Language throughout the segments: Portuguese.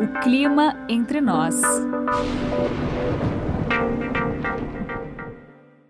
O clima entre nós.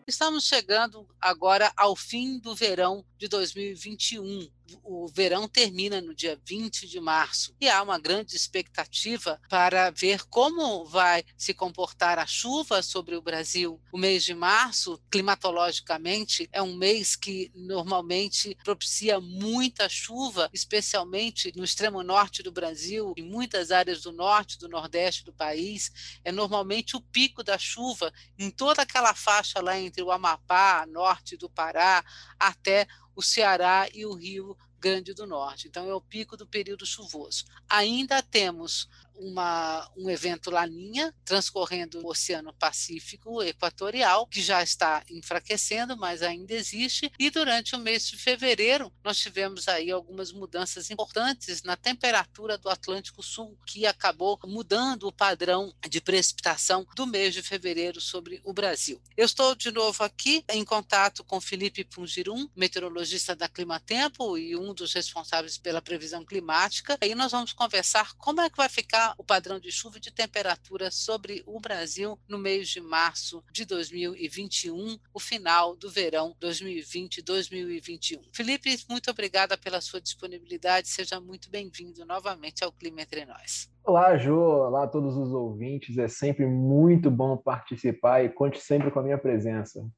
Estamos chegando agora ao fim do verão de 2021 o verão termina no dia 20 de março e há uma grande expectativa para ver como vai se comportar a chuva sobre o Brasil. O mês de março, climatologicamente, é um mês que normalmente propicia muita chuva, especialmente no extremo norte do Brasil, em muitas áreas do norte do nordeste do país. É normalmente o pico da chuva em toda aquela faixa lá entre o Amapá, norte do Pará, até o Ceará e o Rio Grande do Norte. Então, é o pico do período chuvoso. Ainda temos uma, um evento Laninha transcorrendo o Oceano Pacífico Equatorial, que já está enfraquecendo, mas ainda existe. E durante o mês de fevereiro, nós tivemos aí algumas mudanças importantes na temperatura do Atlântico Sul, que acabou mudando o padrão de precipitação do mês de fevereiro sobre o Brasil. Eu estou de novo aqui em contato com Felipe Pungirum, meteorologista da Climatempo e um dos responsáveis pela previsão climática. Aí nós vamos conversar como é que vai ficar o padrão de chuva e de temperatura sobre o Brasil no mês de março de 2021, o final do verão 2020-2021. Felipe, muito obrigada pela sua disponibilidade. Seja muito bem-vindo novamente ao Clima Entre Nós. Olá, Jô. Olá todos os ouvintes. É sempre muito bom participar e conte sempre com a minha presença.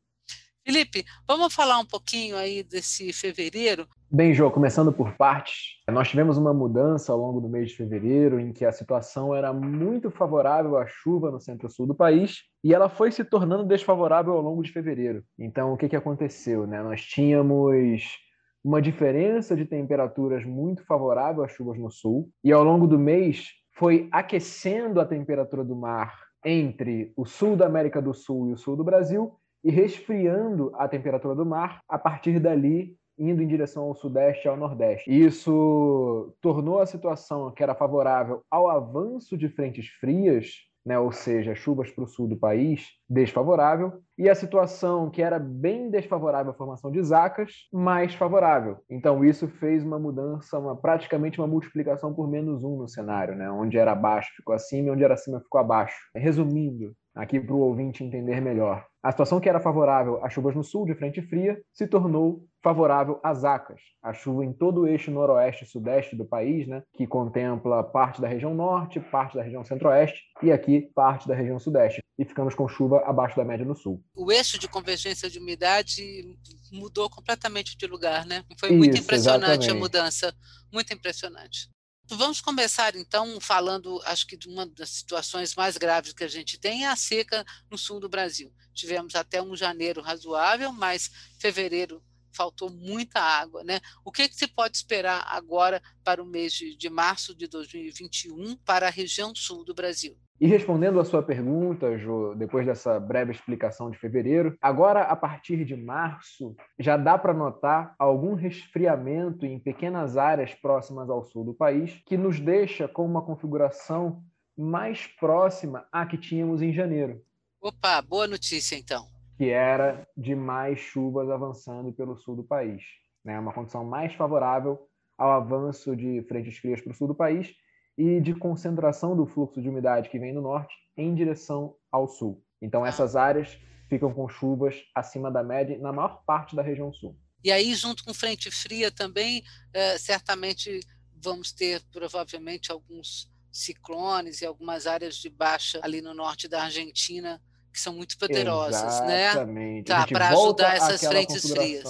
Felipe, vamos falar um pouquinho aí desse fevereiro? Bem, Jô, começando por partes, nós tivemos uma mudança ao longo do mês de fevereiro em que a situação era muito favorável à chuva no centro-sul do país e ela foi se tornando desfavorável ao longo de fevereiro. Então, o que, que aconteceu? Né? Nós tínhamos uma diferença de temperaturas muito favorável às chuvas no sul e ao longo do mês foi aquecendo a temperatura do mar entre o sul da América do Sul e o sul do Brasil e resfriando a temperatura do mar a partir dali indo em direção ao sudeste e ao nordeste. Isso tornou a situação que era favorável ao avanço de frentes frias, né, ou seja, chuvas para o sul do país, desfavorável, e a situação que era bem desfavorável à formação de zacas, mais favorável. Então isso fez uma mudança, uma, praticamente uma multiplicação por menos um no cenário, né, onde era abaixo ficou acima e onde era acima ficou abaixo. Resumindo, aqui para o ouvinte entender melhor. A situação que era favorável às chuvas no sul, de frente fria, se tornou favorável às acas, a chuva em todo o eixo noroeste e sudeste do país, né, que contempla parte da região norte, parte da região centro-oeste e aqui parte da região sudeste. E ficamos com chuva abaixo da média no sul. O eixo de convergência de umidade mudou completamente de lugar, né? Foi muito Isso, impressionante exatamente. a mudança, muito impressionante. Vamos começar então falando, acho que de uma das situações mais graves que a gente tem é a seca no sul do Brasil. Tivemos até um janeiro razoável, mas fevereiro faltou muita água, né? O que, que se pode esperar agora para o mês de, de março de 2021 para a região sul do Brasil? E respondendo à sua pergunta, Jo, depois dessa breve explicação de fevereiro, agora a partir de março já dá para notar algum resfriamento em pequenas áreas próximas ao sul do país, que nos deixa com uma configuração mais próxima à que tínhamos em janeiro. Opa, boa notícia então. Que era de mais chuvas avançando pelo sul do país. Né? Uma condição mais favorável ao avanço de frentes frias para o sul do país e de concentração do fluxo de umidade que vem do norte em direção ao sul. Então, essas áreas ficam com chuvas acima da média na maior parte da região sul. E aí, junto com frente fria também, é, certamente vamos ter provavelmente alguns ciclones e algumas áreas de baixa ali no norte da Argentina que são muito poderosas, né? Exatamente. né? Tá, para ajudar essas frentes frias.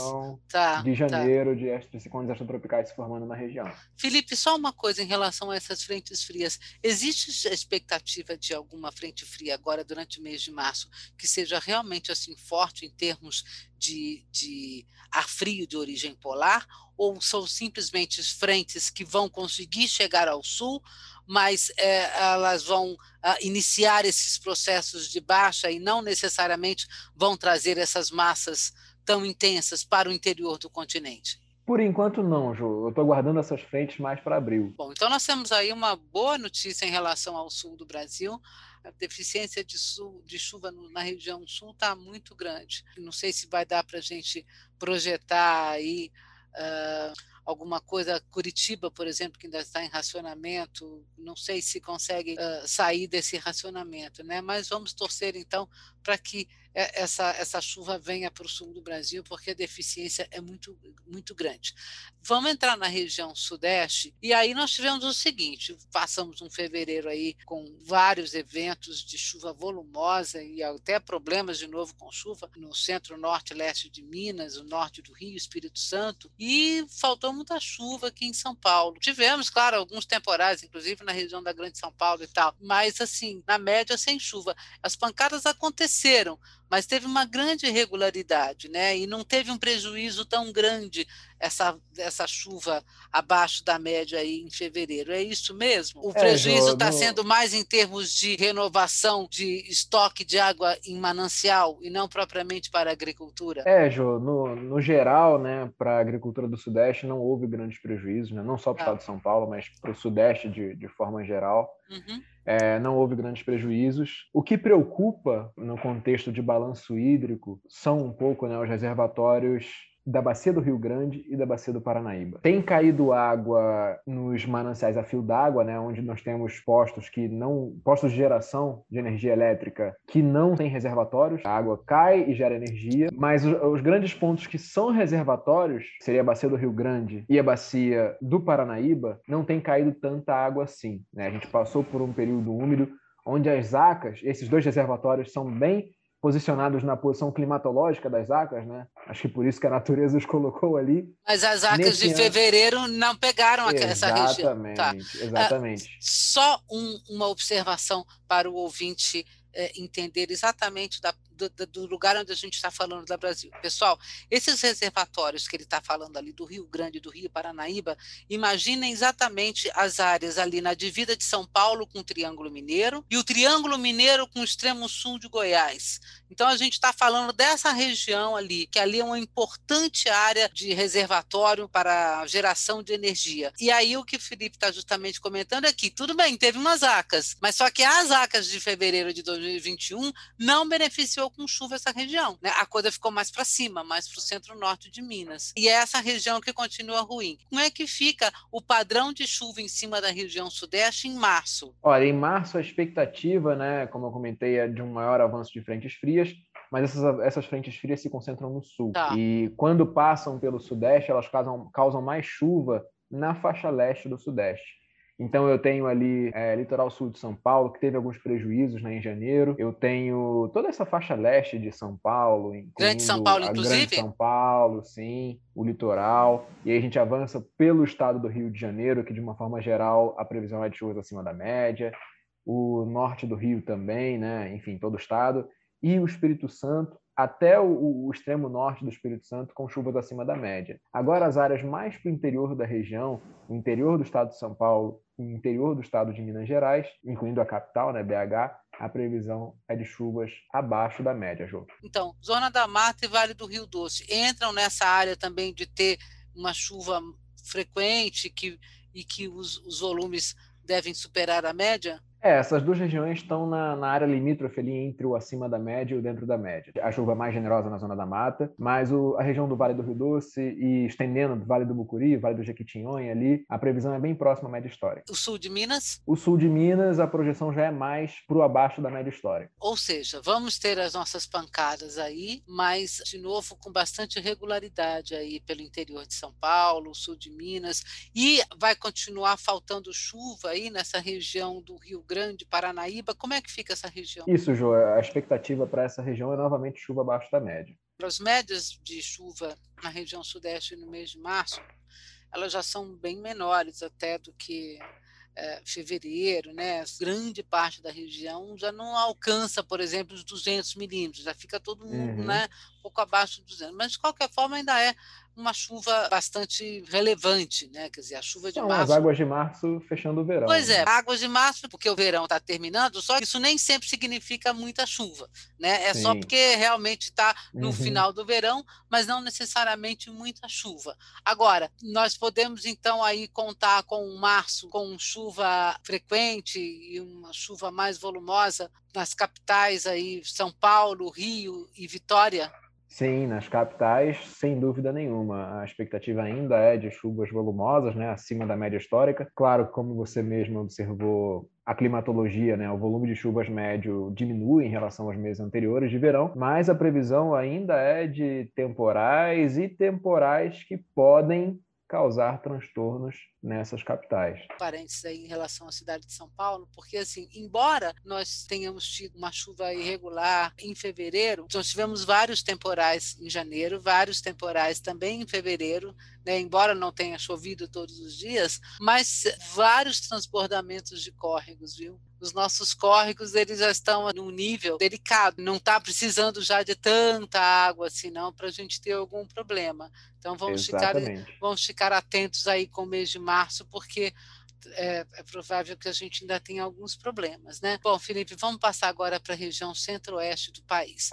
Tá, de tá. janeiro, tá. de ciclones extratropicais se formando na região. Felipe, só uma coisa em relação a essas frentes frias. Existe a expectativa de alguma frente fria agora, durante o mês de março, que seja realmente assim forte em termos de, de ar frio de origem polar? Ou são simplesmente frentes que vão conseguir chegar ao sul, mas é, elas vão uh, iniciar esses processos de baixa e não necessariamente vão trazer essas massas tão intensas para o interior do continente? Por enquanto não, Ju. Eu estou guardando essas frentes mais para abril. Bom, então nós temos aí uma boa notícia em relação ao sul do Brasil. A deficiência de, sul, de chuva na região sul está muito grande. Não sei se vai dar para a gente projetar aí uh, alguma coisa. Curitiba, por exemplo, que ainda está em racionamento, não sei se consegue uh, sair desse racionamento, né? Mas vamos torcer então para que essa, essa chuva venha para o sul do Brasil, porque a deficiência é muito, muito grande. Vamos entrar na região sudeste, e aí nós tivemos o seguinte: passamos um fevereiro aí com vários eventos de chuva volumosa e até problemas de novo com chuva no centro norte leste de Minas, o norte do Rio, Espírito Santo, e faltou muita chuva aqui em São Paulo. Tivemos, claro, alguns temporais, inclusive na região da Grande São Paulo e tal, mas assim, na média sem chuva. As pancadas aconteceram, mas teve uma grande irregularidade, né? E não teve um prejuízo tão grande essa, essa chuva abaixo da média aí em fevereiro. É isso mesmo? O é, prejuízo está no... sendo mais em termos de renovação de estoque de água em manancial e não propriamente para a agricultura? É, Jô, no, no geral, né, para a agricultura do Sudeste não houve grandes prejuízos, né? não só para o ah. estado de São Paulo, mas para o Sudeste de, de forma geral. Uhum. É, não houve grandes prejuízos. O que preocupa no contexto de balanço hídrico são um pouco né, os reservatórios da bacia do Rio Grande e da bacia do Paranaíba. Tem caído água nos mananciais a fio d'água, né, onde nós temos postos que não postos de geração de energia elétrica que não têm reservatórios. A água cai e gera energia, mas os, os grandes pontos que são reservatórios, seria a bacia do Rio Grande e a bacia do Paranaíba, não tem caído tanta água assim, né? A gente passou por um período úmido onde as acas, esses dois reservatórios são bem posicionados na posição climatológica das acas, né? Acho que por isso que a natureza os colocou ali. Mas as acas de ano... fevereiro não pegaram essa região. Tá. Exatamente. Uh, só um, uma observação para o ouvinte é, entender exatamente da, do, do, lugar onde a gente está falando da Brasil. Pessoal, esses reservatórios que ele está falando ali do Rio Grande, do Rio Paranaíba, imaginem exatamente as áreas ali na divida de São Paulo com o Triângulo Mineiro e o Triângulo Mineiro com o extremo sul de Goiás. Então a gente está falando dessa região ali, que ali é uma importante área de reservatório para geração de energia. E aí o que o Felipe está justamente comentando é que, tudo bem, teve umas acas, mas só que as acas de fevereiro de 2021 não beneficiou com chuva essa região. Né? A coisa ficou mais para cima, mais para o centro-norte de Minas. E é essa região que continua ruim. Como é que fica o padrão de chuva em cima da região sudeste em março? Olha, em março a expectativa, né, como eu comentei, é de um maior avanço de frentes frias mas essas, essas frentes frias se concentram no sul. Tá. E quando passam pelo sudeste, elas causam, causam mais chuva na faixa leste do sudeste. Então eu tenho ali é, litoral sul de São Paulo, que teve alguns prejuízos né, em janeiro. Eu tenho toda essa faixa leste de São Paulo, Grande São Paulo, inclusive. Grande São Paulo, sim, o litoral. E aí a gente avança pelo estado do Rio de Janeiro, que de uma forma geral a previsão é de chuvas acima da média. O norte do Rio também, né? Enfim, todo o estado. E o Espírito Santo, até o, o, extremo norte do Espírito Santo com chuvas acima da média. Agora, as áreas mais para o interior da região, interior do estado de São Paulo interior do estado de Minas Gerais, incluindo a capital, né, BH, a previsão é de chuvas abaixo da média, Jô. Então, Zona da Mata e Vale do Rio Doce entram nessa área também de ter uma chuva frequente que, e que os, os volumes devem superar a média? É, essas duas regiões estão na, na, área limítrofe ali entre o acima da média e o dentro da média. A chuva mais generosa na zona da mata, mas o, a região do Vale do Rio Doce e estendendo do Vale do Mucuri, Vale do Jequitinhonha ali, a previsão é bem próxima à média histórica. O sul de Minas? O sul de Minas, a projeção já é mais para o abaixo da média histórica. Ou seja, vamos ter as nossas pancadas aí, mas de novo com bastante regularidade aí pelo interior de São Paulo, sul de Minas, e vai continuar faltando chuva aí nessa região do Rio Grande, Paranaíba, como é que fica essa região? Isso, Jô, a expectativa para essa região é novamente chuva abaixo da média. As médias de chuva na região sudeste no mês de março, elas já são bem menores até do que é, fevereiro, né? Grande parte da região já não alcança, por exemplo, os 200 milímetros, já fica todo mundo, uhum. né? Um pouco abaixo dos 200. Mas de qualquer forma ainda é uma chuva bastante relevante, né? Quer dizer, a chuva de São março. As águas de março fechando o verão. Pois é, né? águas de março, porque o verão está terminando, só que isso nem sempre significa muita chuva, né? É Sim. só porque realmente está no uhum. final do verão, mas não necessariamente muita chuva. Agora, nós podemos então aí contar com março com chuva frequente e uma chuva mais volumosa nas capitais aí, São Paulo, Rio e Vitória. Sim, nas capitais, sem dúvida nenhuma. A expectativa ainda é de chuvas volumosas, né, acima da média histórica. Claro, como você mesmo observou, a climatologia, né, o volume de chuvas médio diminui em relação aos meses anteriores de verão, mas a previsão ainda é de temporais e temporais que podem causar transtornos nessas capitais. Parênteses aí em relação à cidade de São Paulo, porque assim, embora nós tenhamos tido uma chuva irregular em fevereiro, nós tivemos vários temporais em janeiro, vários temporais também em fevereiro, né, embora não tenha chovido todos os dias, mas vários transbordamentos de córregos, viu? os nossos córregos eles já estão num nível delicado, não está precisando já de tanta água assim não para a gente ter algum problema. Então vamos ficar, vamos ficar atentos aí com o mês de março, porque é, é, provável que a gente ainda tenha alguns problemas, né? Bom, Felipe, vamos passar agora para a região centro-oeste do país.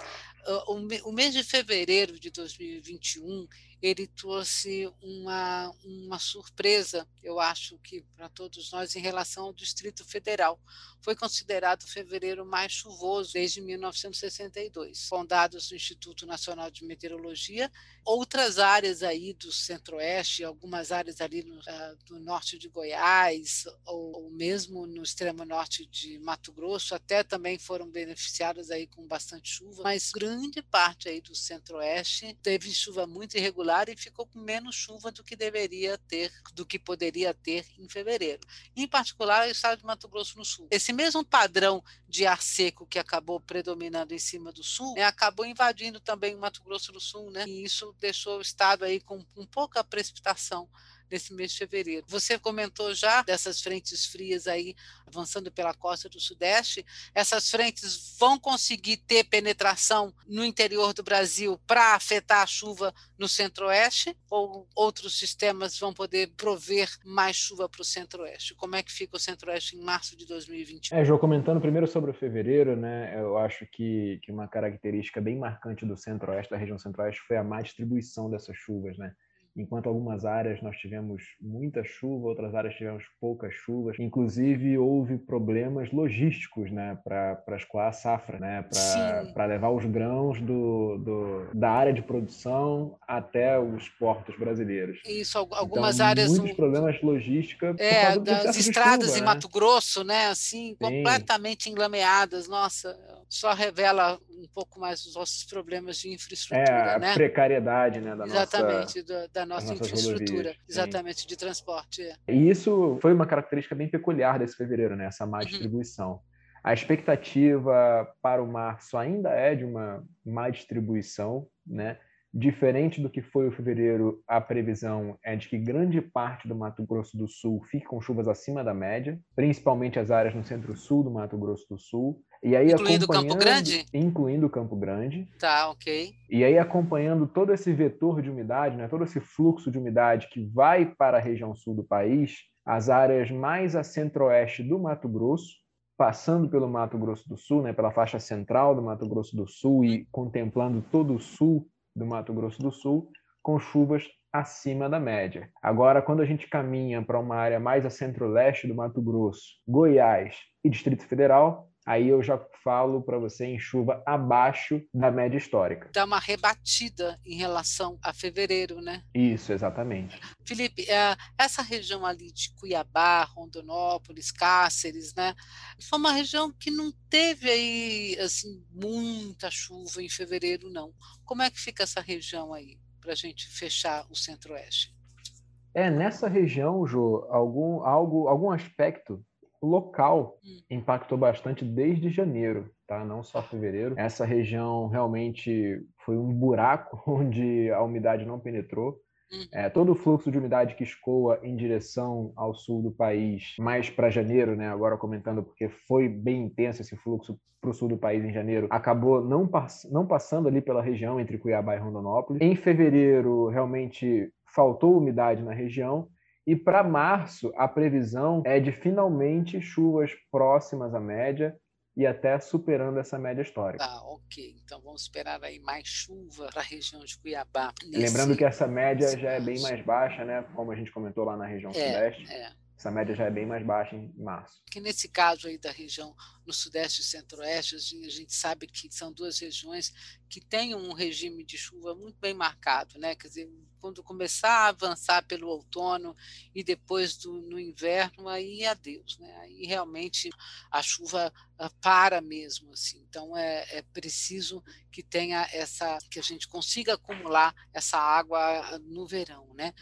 O, o, o mês de fevereiro de 2021 ele trouxe uma, uma surpresa, eu acho que para todos nós, em relação ao Distrito Federal. Foi considerado o fevereiro mais chuvoso desde 1962, com dados do Instituto Nacional de Meteorologia. Outras áreas aí do centro-oeste, algumas áreas ali no, uh, do norte de Goiás, ou, ou mesmo no extremo norte de Mato Grosso, até também foram beneficiadas aí com bastante chuva, mas grande parte aí do centro-oeste teve chuva muito irregular e ficou com menos chuva do que deveria ter, do que poderia ter em fevereiro. Em particular, o estado de Mato Grosso no Sul. Esse mesmo padrão de ar seco que acabou predominando em cima do sul, né, acabou invadindo também o Mato Grosso do Sul, né? E isso deixou o estado aí com, com pouca precipitação nesse mês de fevereiro. Você comentou já dessas frentes frias aí avançando pela costa do Sudeste. Essas frentes vão conseguir ter penetração no interior do Brasil para afetar a chuva no Centro-Oeste? Ou outros sistemas vão poder prover mais chuva para o Centro-Oeste? Como é que fica o Centro-Oeste em março de 2021? É, João, comentando primeiro sobre o fevereiro, né, eu acho que, que uma característica bem marcante do Centro-Oeste, da região Centro-Oeste, foi a má distribuição dessas chuvas, né? Enquanto algumas áreas nós tivemos muita chuva, outras áreas tivemos poucas chuvas. Inclusive, houve problemas logísticos né, para escoar a safra, né, para levar os grãos do, do, da área de produção até os portos brasileiros. Isso, algumas então, áreas. Muitos problemas logísticos. É, das estradas chuva, em né? Mato Grosso, né, assim, Sim. completamente enlameadas. Nossa, só revela um pouco mais os nossos problemas de infraestrutura, é, a né? precariedade, né, da Exatamente, nossa, da, da nossa infraestrutura, exatamente, de transporte. É. E isso foi uma característica bem peculiar desse fevereiro, né, essa má uhum. distribuição. Uhum. A expectativa para o março ainda é de uma má distribuição, né? Diferente do que foi o fevereiro, a previsão é de que grande parte do Mato Grosso do Sul fique com chuvas acima da média, principalmente as áreas no centro-sul do Mato Grosso do Sul. E aí, incluindo Campo Grande? Incluindo Campo Grande. Tá, ok. E aí, acompanhando todo esse vetor de umidade, né, todo esse fluxo de umidade que vai para a região sul do país, as áreas mais a centro-oeste do Mato Grosso, passando pelo Mato Grosso do Sul, né, pela faixa central do Mato Grosso do Sul e contemplando todo o sul do Mato Grosso do Sul, com chuvas acima da média. Agora, quando a gente caminha para uma área mais a centro-leste do Mato Grosso, Goiás e Distrito Federal, aí eu já falo para você em chuva abaixo da média histórica. Dá uma rebatida em relação a fevereiro, né? Isso, exatamente. Felipe, é, essa região ali de Cuiabá, Rondonópolis, Cáceres, né? Foi uma região que não teve aí, assim, muita chuva em fevereiro, não. Como é que fica essa região aí, para a gente fechar o centro-oeste? É, nessa região, Jô, algum, algo, algum aspecto local hum. impactou bastante desde janeiro, tá? Não só fevereiro. Essa região realmente foi um buraco onde a umidade não penetrou. Uhum. É, todo o fluxo de umidade que escoa em direção ao sul do país, mais para janeiro, né? Agora comentando porque foi bem intenso esse fluxo para o sul do país em janeiro, acabou não, pass não passando ali pela região entre Cuiabá e Rondonópolis. Em fevereiro, realmente faltou umidade na região e para março, a previsão é de finalmente chuvas próximas à média e até superando essa média histórica. Tá, ok. Então vamos esperar aí mais chuva para a região de Cuiabá. Nesse... Lembrando que essa média já é bem mais baixa, né? Como a gente comentou lá na região é, sudeste. É. essa média já é bem mais baixa em março. Que nesse caso aí da região no sudeste e centro-oeste, a gente sabe que são duas regiões que têm um regime de chuva muito bem marcado, né? Quer dizer, quando começar a avançar pelo outono e depois do, no inverno, aí adeus, né? Aí realmente a chuva ah, para mesmo, assim. Então é, é preciso que tenha essa, que a gente consiga acumular essa água no verão, né?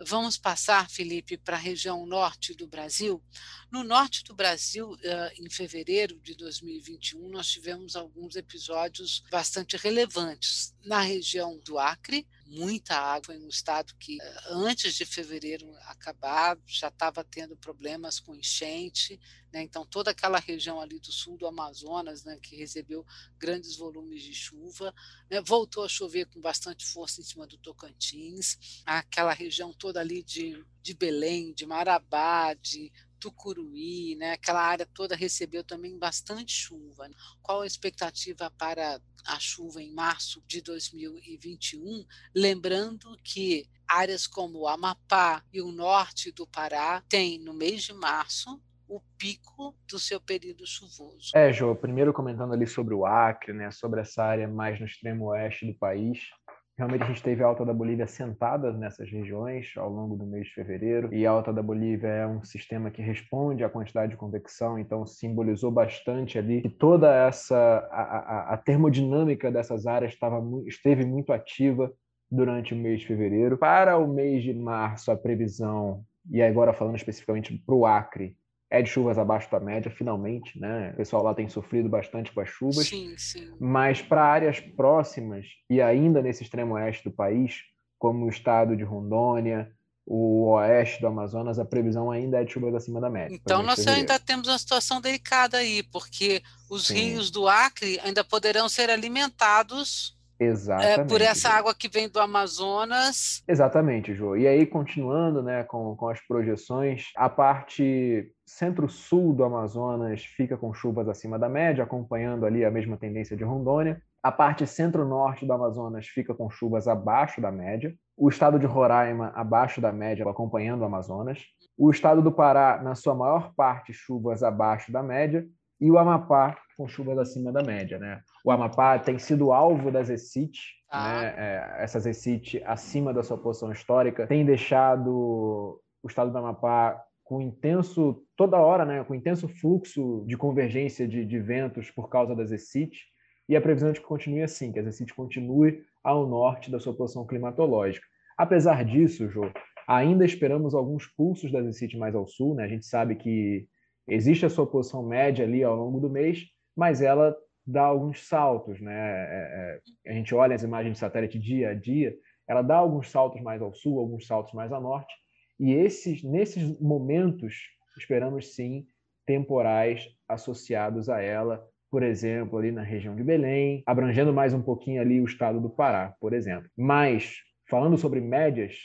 Vamos passar, Felipe, para a região norte do Brasil. No norte do Brasil, ah, em fevereiro de 2021, nós tivemos alguns episódios bastante relevantes. Na região do Acre, muita água em um estado que, ah, antes de fevereiro acabar, já estava tendo problemas com enchente. Né? Então, toda aquela região ali do sul do Amazonas, né, que recebeu grandes volumes de chuva, né, voltou a chover com bastante força em cima do Tocantins, aquela região toda ali de, de Belém, de Marabá, de Tucuruí, né? aquela área toda recebeu também bastante chuva. Qual a expectativa para a chuva em março de 2021? Lembrando que áreas como o Amapá e o norte do Pará têm, no mês de março, o pico do seu período chuvoso. É, Jô, primeiro comentando ali sobre o Acre, né, sobre essa área mais no extremo oeste do país, Realmente a gente teve a Alta da Bolívia sentada nessas regiões ao longo do mês de fevereiro, e a Alta da Bolívia é um sistema que responde à quantidade de convecção, então simbolizou bastante ali que toda essa a, a, a termodinâmica dessas áreas estava, esteve muito ativa durante o mês de fevereiro. Para o mês de março, a previsão, e agora falando especificamente para o Acre, é de chuvas abaixo da média, finalmente, né? O pessoal lá tem sofrido bastante com as chuvas. Sim, sim. Mas para áreas próximas e ainda nesse extremo oeste do país, como o estado de Rondônia, o oeste do Amazonas, a previsão ainda é de chuvas acima da média. Então nós ainda temos uma situação delicada aí, porque os sim. rios do Acre ainda poderão ser alimentados Exatamente. É, por essa água que vem do Amazonas. Exatamente, Jô. E aí, continuando né, com, com as projeções, a parte centro-sul do Amazonas fica com chuvas acima da média, acompanhando ali a mesma tendência de Rondônia. A parte centro-norte do Amazonas fica com chuvas abaixo da média. O estado de Roraima abaixo da média, acompanhando o Amazonas. O estado do Pará, na sua maior parte, chuvas abaixo da média. E o Amapá com chuvas acima da média. Né? O Amapá tem sido alvo das ECIT, ah. né? é, essas ECIT acima da sua posição histórica, tem deixado o estado do Amapá com intenso, toda hora, né, com intenso fluxo de convergência de, de ventos por causa das ECIT, e a previsão é de que continue assim, que as ECIT continue ao norte da sua posição climatológica. Apesar disso, Jô, ainda esperamos alguns pulsos das ECIT mais ao sul, né? a gente sabe que existe a sua posição média ali ao longo do mês, mas ela dá alguns saltos, né? É, é, a gente olha as imagens de satélite dia a dia, ela dá alguns saltos mais ao sul, alguns saltos mais a norte, e esses, nesses momentos, esperamos sim temporais associados a ela, por exemplo, ali na região de Belém, abrangendo mais um pouquinho ali o estado do Pará, por exemplo. Mas, falando sobre médias,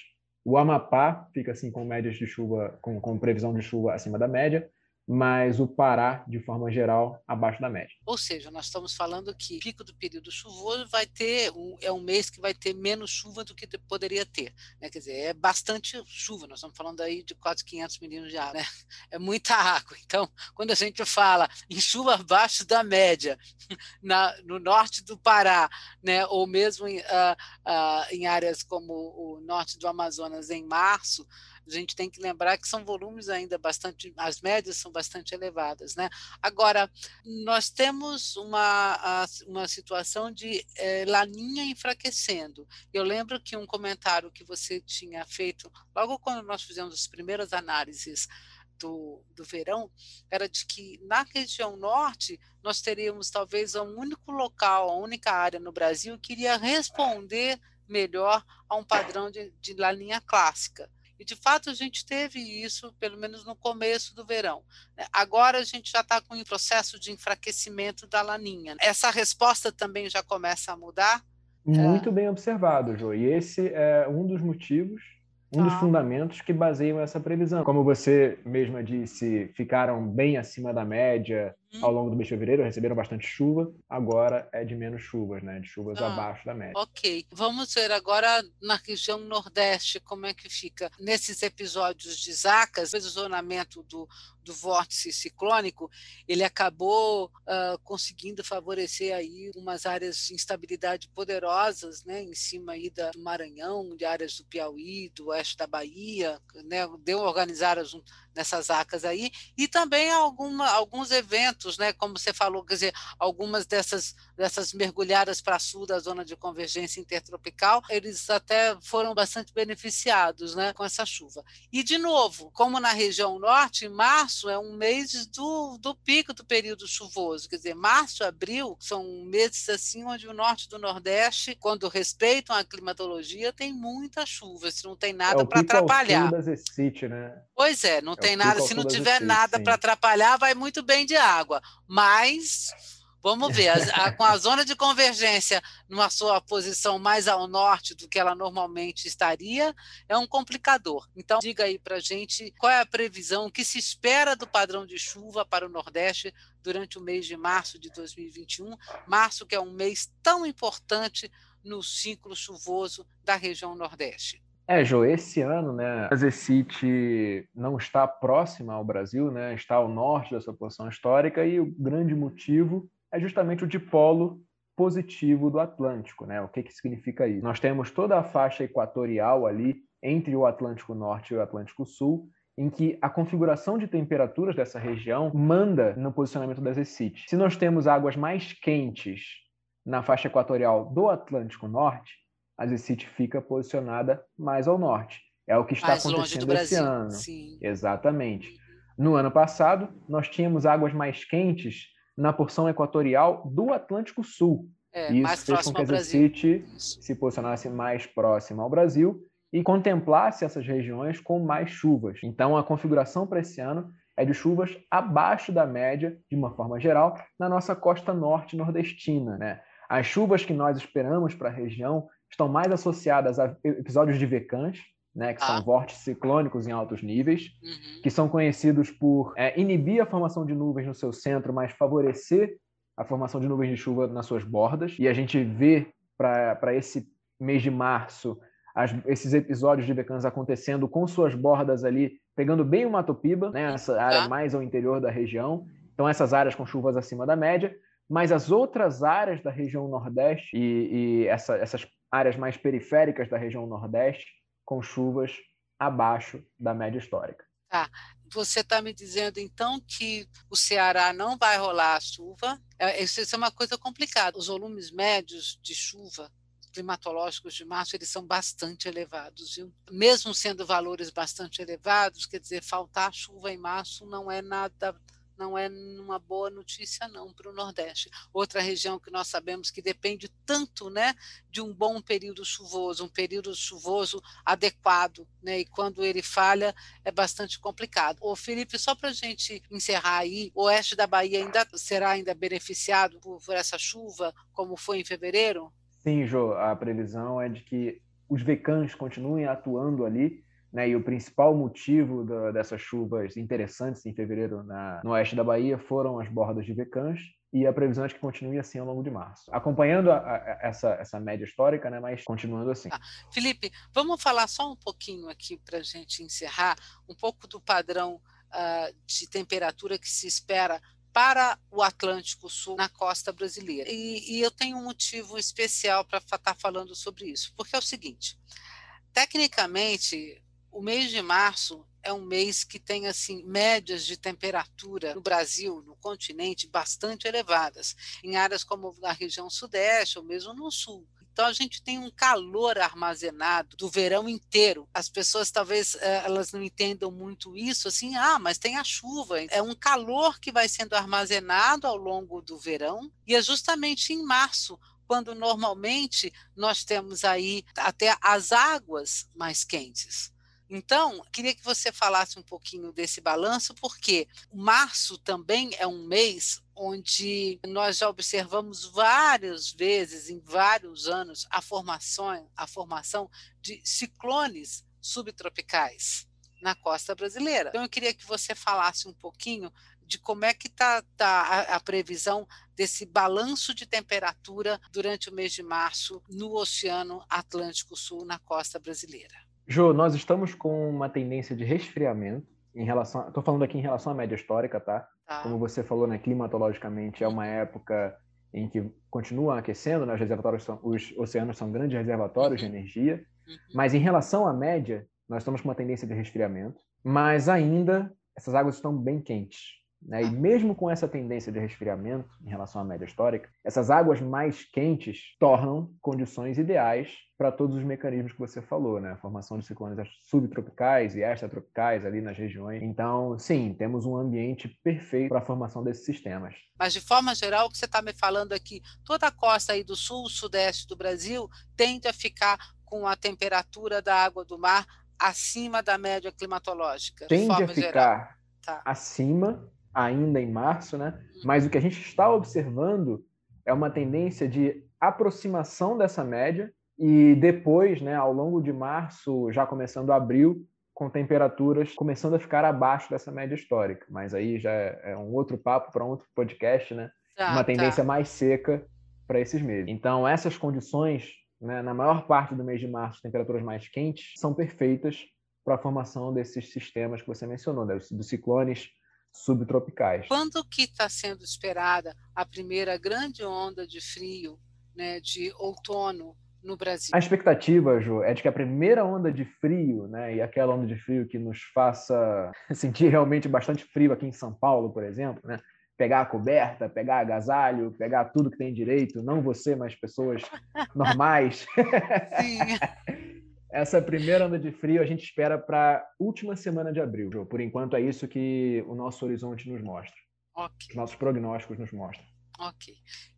o Amapá fica assim com médias de chuva, com, com previsão de chuva acima da média, mas o Pará, de forma geral, abaixo da média. Ou seja, nós estamos falando que o pico do período chuvoso vai ter um, é um mês que vai ter menos chuva do que poderia ter. Né? Quer dizer, é bastante chuva, nós estamos falando aí de quase 500 milímetros de água. Né? É muita água. Então, quando a gente fala em chuva abaixo da média, na, no norte do Pará, né? ou mesmo em, uh, uh, em áreas como o norte do Amazonas em março, a gente tem que lembrar que são volumes ainda bastante, as médias são bastante elevadas. Né? Agora, nós temos uma, uma situação de é, laninha enfraquecendo. Eu lembro que um comentário que você tinha feito, logo quando nós fizemos as primeiras análises do, do verão era de que na região norte nós teríamos talvez um único local, a única área no Brasil que iria responder melhor a um padrão de, de laninha clássica. E, de fato, a gente teve isso, pelo menos no começo do verão. Né. Agora a gente já está com o processo de enfraquecimento da laninha. Essa resposta também já começa a mudar? Muito é... bem observado, Jô. E esse é um dos motivos um dos ah. fundamentos que baseiam essa previsão. Como você mesma disse, ficaram bem acima da média. Ao longo do mês de fevereiro, receberam bastante chuva, agora é de menos chuvas, né? De chuvas ah, abaixo da média. Ok. Vamos ver agora na região Nordeste como é que fica. Nesses episódios de Zacas, o isolamento do, do vórtice ciclônico, ele acabou uh, conseguindo favorecer aí umas áreas de instabilidade poderosas, né? Em cima aí da, do Maranhão, de áreas do Piauí, do oeste da Bahia, né? Deu organizar nessas acas aí, e também alguma, alguns eventos, né, como você falou, quer dizer, algumas dessas, dessas mergulhadas para sul da zona de convergência intertropical, eles até foram bastante beneficiados né, com essa chuva. E, de novo, como na região norte, março é um mês do, do pico do período chuvoso, quer dizer, março, abril são meses assim onde o norte do nordeste, quando respeitam a climatologia, tem muita chuva, se não tem nada é, para atrapalhar. Das né? Pois é, não é tem nada, se não tiver nada para atrapalhar, vai muito bem de água. Mas Vamos ver, a, a, com a zona de convergência numa sua posição mais ao norte do que ela normalmente estaria, é um complicador. Então, diga aí para a gente qual é a previsão, o que se espera do padrão de chuva para o Nordeste durante o mês de março de 2021. Março, que é um mês tão importante no ciclo chuvoso da região Nordeste. É, Jô, esse ano, né, a Zecite não está próxima ao Brasil, né, está ao norte da sua posição histórica e o grande motivo é justamente o dipolo positivo do Atlântico, né? O que que significa isso? Nós temos toda a faixa equatorial ali entre o Atlântico Norte e o Atlântico Sul, em que a configuração de temperaturas dessa região manda no posicionamento das Zecite. Se nós temos águas mais quentes na faixa equatorial do Atlântico Norte, a Zecite fica posicionada mais ao norte. É o que está mais acontecendo esse ano. Sim. Exatamente. No ano passado, nós tínhamos águas mais quentes na porção equatorial do Atlântico Sul. É, e isso fez com que a Zecite se posicionasse mais próxima ao Brasil e contemplasse essas regiões com mais chuvas. Então, a configuração para esse ano é de chuvas abaixo da média, de uma forma geral, na nossa costa norte nordestina. Né? As chuvas que nós esperamos para a região estão mais associadas a episódios de vecãs, né, que ah. são vórtices ciclônicos em altos níveis, uhum. que são conhecidos por é, inibir a formação de nuvens no seu centro, mas favorecer a formação de nuvens de chuva nas suas bordas. E a gente vê para esse mês de março as, esses episódios de vecãs acontecendo com suas bordas ali, pegando bem o Mato Piba, né, essa área ah. mais ao interior da região. Então, essas áreas com chuvas acima da média, mas as outras áreas da região Nordeste e, e essa, essas áreas mais periféricas da região Nordeste, com chuvas abaixo da média histórica. Tá. Você está me dizendo, então, que o Ceará não vai rolar a chuva. É, isso é uma coisa complicada. Os volumes médios de chuva climatológicos de março eles são bastante elevados, viu? Mesmo sendo valores bastante elevados, quer dizer, faltar chuva em março não é nada não é uma boa notícia não para o Nordeste. Outra região que nós sabemos que depende tanto né, de um bom período chuvoso, um período chuvoso adequado, né, e quando ele falha é bastante complicado. Ô Felipe, só para a gente encerrar aí, o oeste da Bahia ainda será ainda beneficiado por, por essa chuva, como foi em fevereiro? Sim, Jô, a previsão é de que os vecãs continuem atuando ali, né, e o principal motivo dessas chuvas interessantes em fevereiro na, no oeste da Bahia foram as bordas de Vecãs, e a previsão é que continue assim ao longo de março. Acompanhando a, a, essa, essa média histórica, né, mas continuando assim. Ah, Felipe, vamos falar só um pouquinho aqui para a gente encerrar, um pouco do padrão uh, de temperatura que se espera para o Atlântico Sul na costa brasileira. E, e eu tenho um motivo especial para estar tá falando sobre isso, porque é o seguinte: tecnicamente, o mês de março é um mês que tem assim médias de temperatura no Brasil, no continente, bastante elevadas, em áreas como na região sudeste ou mesmo no sul. Então a gente tem um calor armazenado do verão inteiro. As pessoas talvez eh, elas não entendam muito isso, assim, ah, mas tem a chuva. É um calor que vai sendo armazenado ao longo do verão e é justamente em março quando normalmente nós temos aí até as águas mais quentes. Então, queria que você falasse um pouquinho desse balanço, porque março também é um mês onde nós já observamos várias vezes, em vários anos, a formação, a formação de ciclones subtropicais na costa brasileira. Então, eu queria que você falasse um pouquinho de como é que está tá a, a, previsão desse balanço de temperatura durante o mês de março no Oceano Atlântico Sul, na costa brasileira. Jô, nós estamos com uma tendência de resfriamento em relação. Estou falando aqui em relação à média histórica, tá? tá? Como você falou, né, climatologicamente é uma época em que continua aquecendo, né? os reservatórios são, os oceanos são grandes reservatórios uhum. de energia, uhum. mas em relação à média, nós estamos com uma tendência de resfriamento, mas ainda essas águas estão bem quentes. Né? E mesmo com essa tendência de resfriamento em relação à média histórica, essas águas mais quentes tornam condições ideais para todos os mecanismos que você falou, né? A formação de ciclones subtropicais e extratropicais ali nas regiões. Então, sim, temos um ambiente perfeito para a formação desses sistemas. Mas, de forma geral, o que você está me falando aqui, toda a costa aí do sul, sudeste do Brasil tende a ficar com a temperatura da água do mar acima da média climatológica. Tende a ficar tá. acima ainda em março, né? Mas o que a gente está observando é uma tendência de aproximação dessa média e depois, né, ao longo de março, já começando abril, com temperaturas começando a ficar abaixo dessa média histórica. Mas aí já é um outro papo para um outro podcast, né? Tá, uma tendência tá. mais seca para esses meses. Então, essas condições, né, na maior parte do mês de março, temperaturas mais quentes, são perfeitas para a formação desses sistemas que você mencionou, né, dos ciclones subtropicais. Quando que está sendo esperada a primeira grande onda de frio, né, de outono no Brasil? A expectativa, Ju, é de que a primeira onda de frio, né, e aquela onda de frio que nos faça sentir realmente bastante frio aqui em São Paulo, por exemplo, né, pegar a coberta, pegar agasalho, pegar tudo que tem direito, não você, mas pessoas normais. Sim. Essa primeira onda de frio a gente espera para a última semana de abril. Por enquanto é isso que o nosso horizonte nos mostra. Okay. Os nossos prognósticos nos mostram. Ok.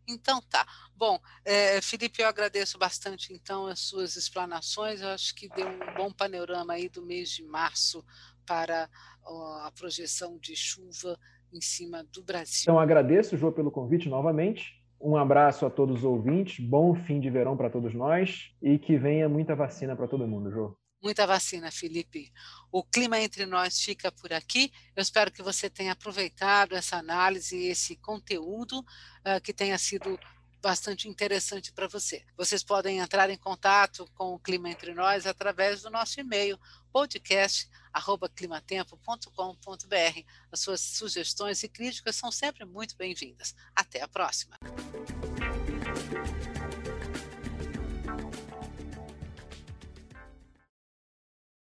Então tá. Bom, é, Felipe, eu agradeço bastante então as suas explanações. Eu acho que deu um bom panorama aí do mês de março para ó, a projeção de chuva em cima do Brasil. Então agradeço, João, pelo convite novamente. Um abraço a todos os ouvintes, bom fim de verão para todos nós e que venha muita vacina para todo mundo, Jô. Muita vacina, Felipe. O clima entre nós fica por aqui. Eu espero que você tenha aproveitado essa análise, esse conteúdo, uh, que tenha sido bastante interessante para você. Vocês podem entrar em contato com o Clima Entre Nós através do nosso e-mail arroba climatempo.com.br. As suas sugestões e críticas são sempre muito bem-vindas. Até a próxima!